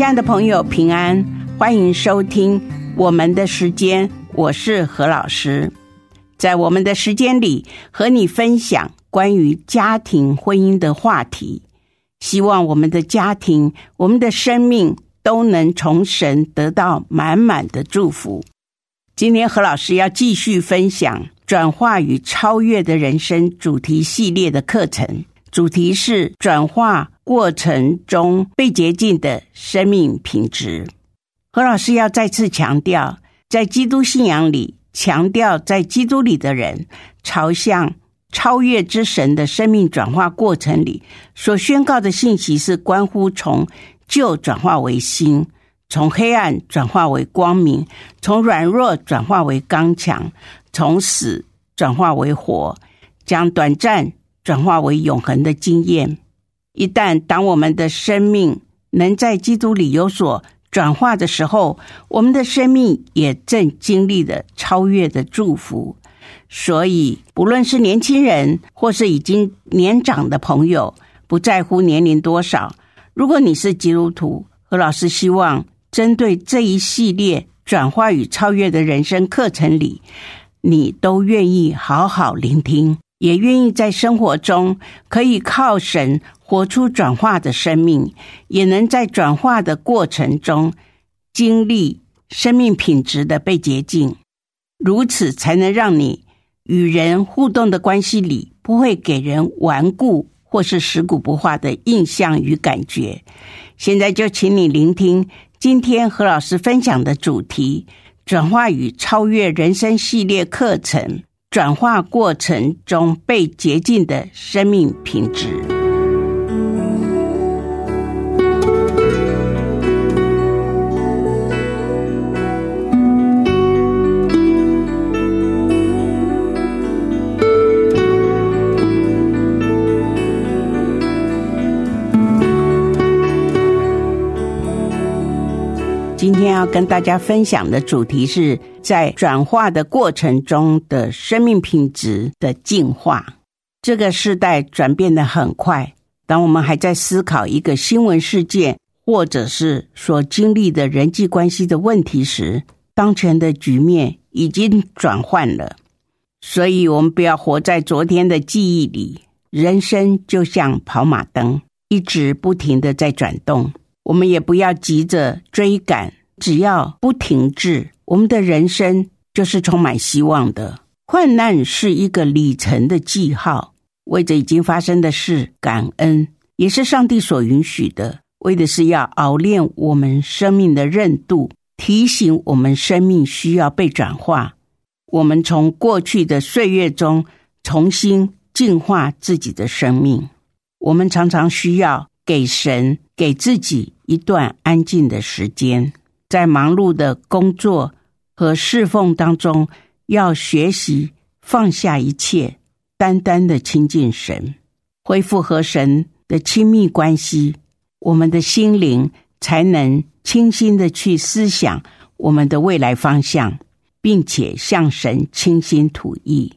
亲爱的朋友，平安，欢迎收听我们的时间，我是何老师。在我们的时间里，和你分享关于家庭婚姻的话题。希望我们的家庭，我们的生命都能从神得到满满的祝福。今天何老师要继续分享转化与超越的人生主题系列的课程，主题是转化过程中被洁净的生命品质。何老师要再次强调，在基督信仰里。强调在基督里的人朝向超越之神的生命转化过程里所宣告的信息，是关乎从旧转化为新，从黑暗转化为光明，从软弱转化为刚强，从死转化为活，将短暂转化为永恒的经验。一旦当我们的生命能在基督里有所。转化的时候，我们的生命也正经历着超越的祝福。所以，不论是年轻人或是已经年长的朋友，不在乎年龄多少，如果你是基督徒，何老师希望针对这一系列转化与超越的人生课程里，你都愿意好好聆听，也愿意在生活中可以靠神。活出转化的生命，也能在转化的过程中经历生命品质的被洁净，如此才能让你与人互动的关系里不会给人顽固或是食古不化的印象与感觉。现在就请你聆听今天何老师分享的主题：转化与超越人生系列课程，转化过程中被洁净的生命品质。今天要跟大家分享的主题是在转化的过程中的生命品质的进化。这个时代转变的很快，当我们还在思考一个新闻事件，或者是所经历的人际关系的问题时，当前的局面已经转换了。所以，我们不要活在昨天的记忆里。人生就像跑马灯，一直不停的在转动。我们也不要急着追赶，只要不停滞，我们的人生就是充满希望的。困难是一个里程的记号，为着已经发生的事感恩，也是上帝所允许的，为的是要熬练我们生命的韧度，提醒我们生命需要被转化。我们从过去的岁月中重新净化自己的生命，我们常常需要。给神，给自己一段安静的时间，在忙碌的工作和侍奉当中，要学习放下一切，单单的亲近神，恢复和神的亲密关系，我们的心灵才能清新的去思想我们的未来方向，并且向神倾心吐意。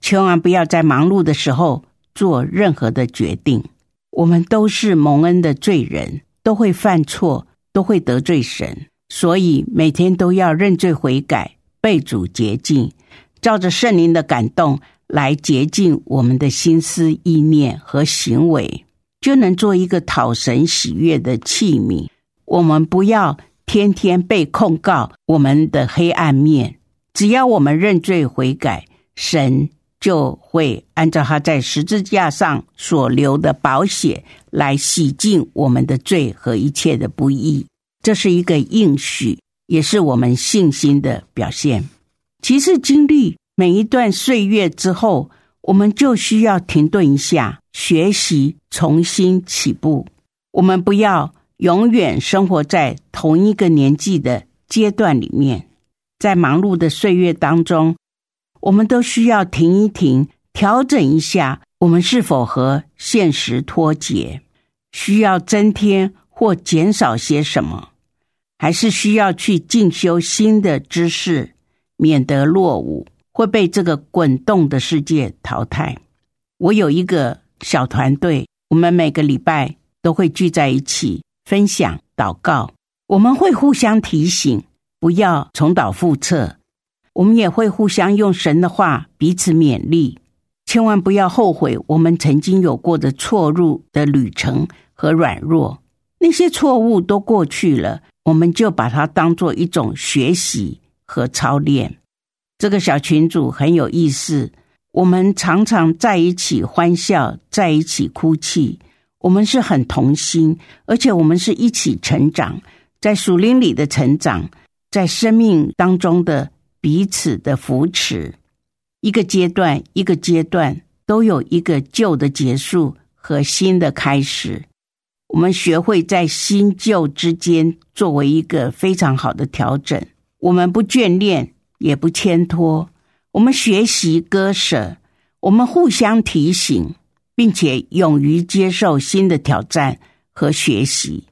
千万不要在忙碌的时候做任何的决定。我们都是蒙恩的罪人，都会犯错，都会得罪神，所以每天都要认罪悔改，被主洁净，照着圣灵的感动来洁净我们的心思意念和行为，就能做一个讨神喜悦的器皿。我们不要天天被控告我们的黑暗面，只要我们认罪悔改，神。就会按照他在十字架上所流的宝血来洗净我们的罪和一切的不义，这是一个应许，也是我们信心的表现。其实经历每一段岁月之后，我们就需要停顿一下，学习重新起步。我们不要永远生活在同一个年纪的阶段里面，在忙碌的岁月当中，我们都需要停一停，调整一下，我们是否和现实脱节？需要增添或减少些什么？还是需要去进修新的知识，免得落伍，会被这个滚动的世界淘汰？我有一个小团队，我们每个礼拜都会聚在一起。分享祷告，我们会互相提醒，不要重蹈覆辙。我们也会互相用神的话彼此勉励，千万不要后悔我们曾经有过的错入的旅程和软弱。那些错误都过去了，我们就把它当做一种学习和操练。这个小群组很有意思，我们常常在一起欢笑，在一起哭泣。我们是很同心，而且我们是一起成长，在树林里的成长，在生命当中的彼此的扶持，一个阶段一个阶段都有一个旧的结束和新的开始。我们学会在新旧之间作为一个非常好的调整。我们不眷恋，也不牵拖，我们学习割舍，我们互相提醒。并且勇于接受新的挑战和学习，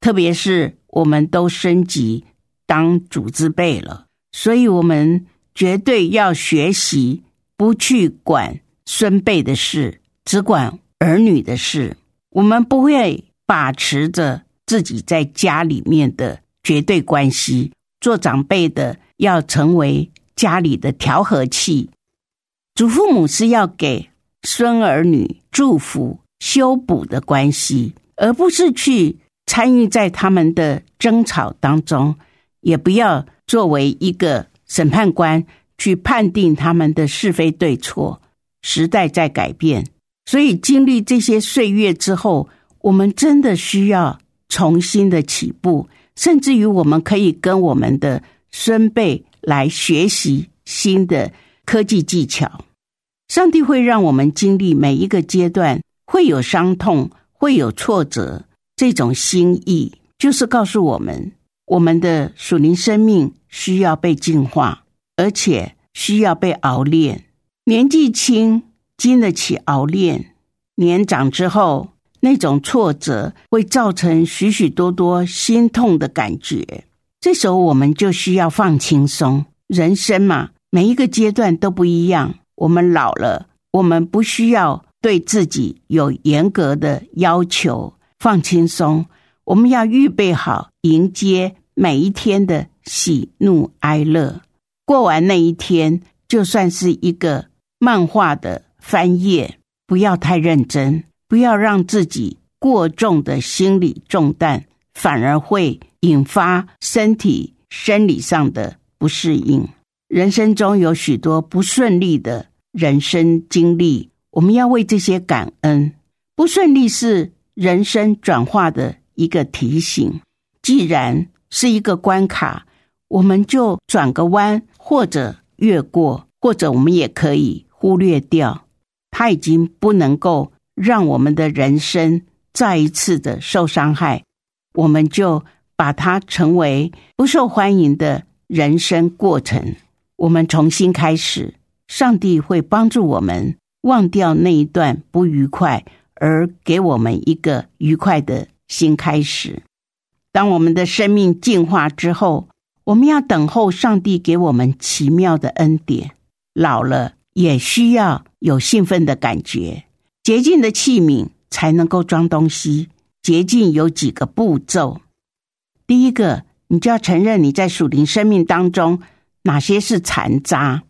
特别是我们都升级当主字辈了，所以我们绝对要学习不去管孙辈的事，只管儿女的事。我们不会把持着自己在家里面的绝对关系，做长辈的要成为家里的调和器，祖父母是要给。孙儿女祝福修补的关系，而不是去参与在他们的争吵当中，也不要作为一个审判官去判定他们的是非对错。时代在改变，所以经历这些岁月之后，我们真的需要重新的起步，甚至于我们可以跟我们的孙辈来学习新的科技技巧。上帝会让我们经历每一个阶段，会有伤痛，会有挫折。这种心意就是告诉我们，我们的属灵生命需要被净化，而且需要被熬炼。年纪轻经得起熬炼，年长之后，那种挫折会造成许许多多心痛的感觉。这时候，我们就需要放轻松。人生嘛，每一个阶段都不一样。我们老了，我们不需要对自己有严格的要求，放轻松。我们要预备好迎接每一天的喜怒哀乐。过完那一天，就算是一个漫画的翻页，不要太认真，不要让自己过重的心理重担，反而会引发身体生理上的不适应。人生中有许多不顺利的人生经历，我们要为这些感恩。不顺利是人生转化的一个提醒。既然是一个关卡，我们就转个弯，或者越过，或者我们也可以忽略掉。它已经不能够让我们的人生再一次的受伤害，我们就把它成为不受欢迎的人生过程。我们重新开始，上帝会帮助我们忘掉那一段不愉快，而给我们一个愉快的新开始。当我们的生命进化之后，我们要等候上帝给我们奇妙的恩典。老了也需要有兴奋的感觉。洁净的器皿才能够装东西。洁净有几个步骤：第一个，你就要承认你在属灵生命当中。哪些是残渣？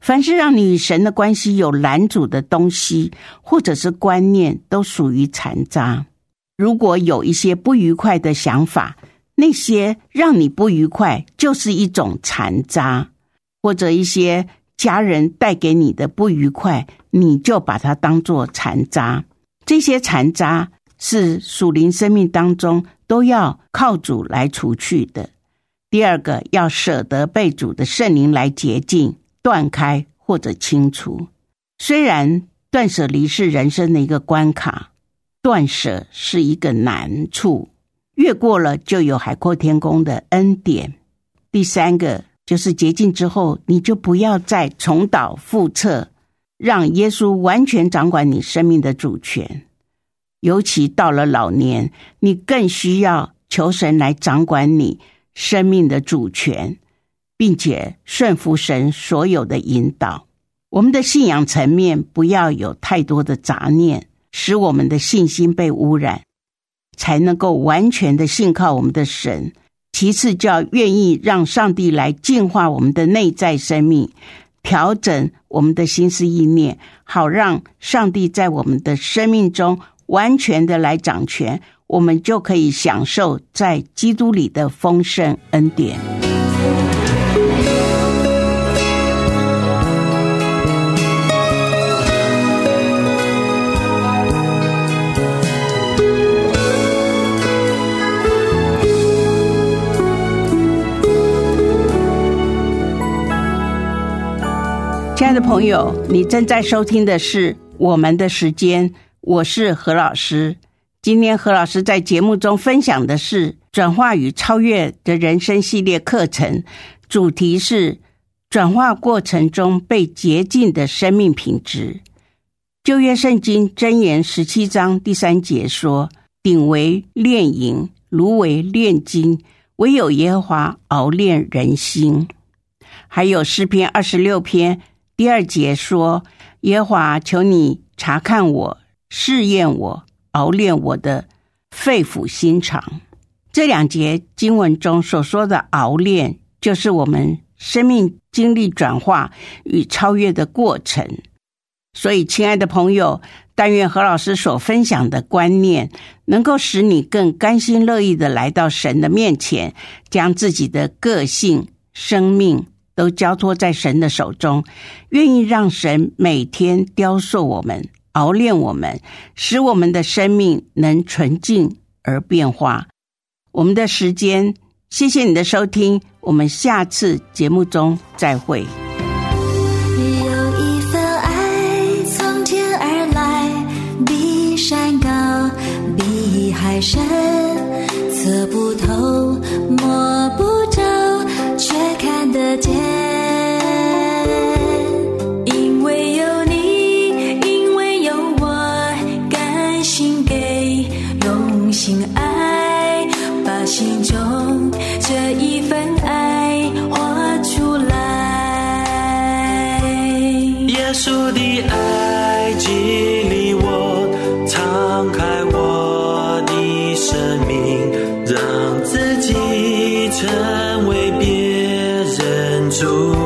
凡是让你与神的关系有拦阻的东西，或者是观念，都属于残渣。如果有一些不愉快的想法，那些让你不愉快，就是一种残渣；或者一些家人带给你的不愉快，你就把它当做残渣。这些残渣是属灵生命当中都要靠主来除去的。第二个要舍得被主的圣灵来洁净、断开或者清除。虽然断舍离是人生的一个关卡，断舍是一个难处。越过了就有海阔天空的恩典。第三个就是洁净之后，你就不要再重蹈覆辙，让耶稣完全掌管你生命的主权。尤其到了老年，你更需要求神来掌管你生命的主权，并且顺服神所有的引导。我们的信仰层面不要有太多的杂念，使我们的信心被污染，才能够完全的信靠我们的神。其次，就要愿意让上帝来净化我们的内在生命，调整我们的心思意念，好让上帝在我们的生命中。完全的来掌权，我们就可以享受在基督里的丰盛恩典。亲爱的朋友，你正在收听的是我们的时间。我是何老师，今天何老师在节目中分享的是转化与超越的人生系列课程，主题是转化过程中被洁净的生命品质。旧约圣经箴言十七章第三节说：“鼎为炼银，炉为炼金，唯有耶和华熬炼人心。”还有诗篇二十六篇第二节说：“耶和华，求你查看我。”试验我，熬炼我的肺腑心肠。这两节经文中所说的熬炼，就是我们生命经历转化与超越的过程。所以，亲爱的朋友，但愿何老师所分享的观念，能够使你更甘心乐意的来到神的面前，将自己的个性、生命都交托在神的手中，愿意让神每天雕塑我们。熬炼我们，使我们的生命能纯净而变化。我们的时间，谢谢你的收听，我们下次节目中再会。有一份爱从天而来，比山高，比海深，测不透，摸不，时间因为有你因为有我甘心给用心爱把心中这一份爱画出来。耶稣的爱激励我敞开我的生命让自己成主。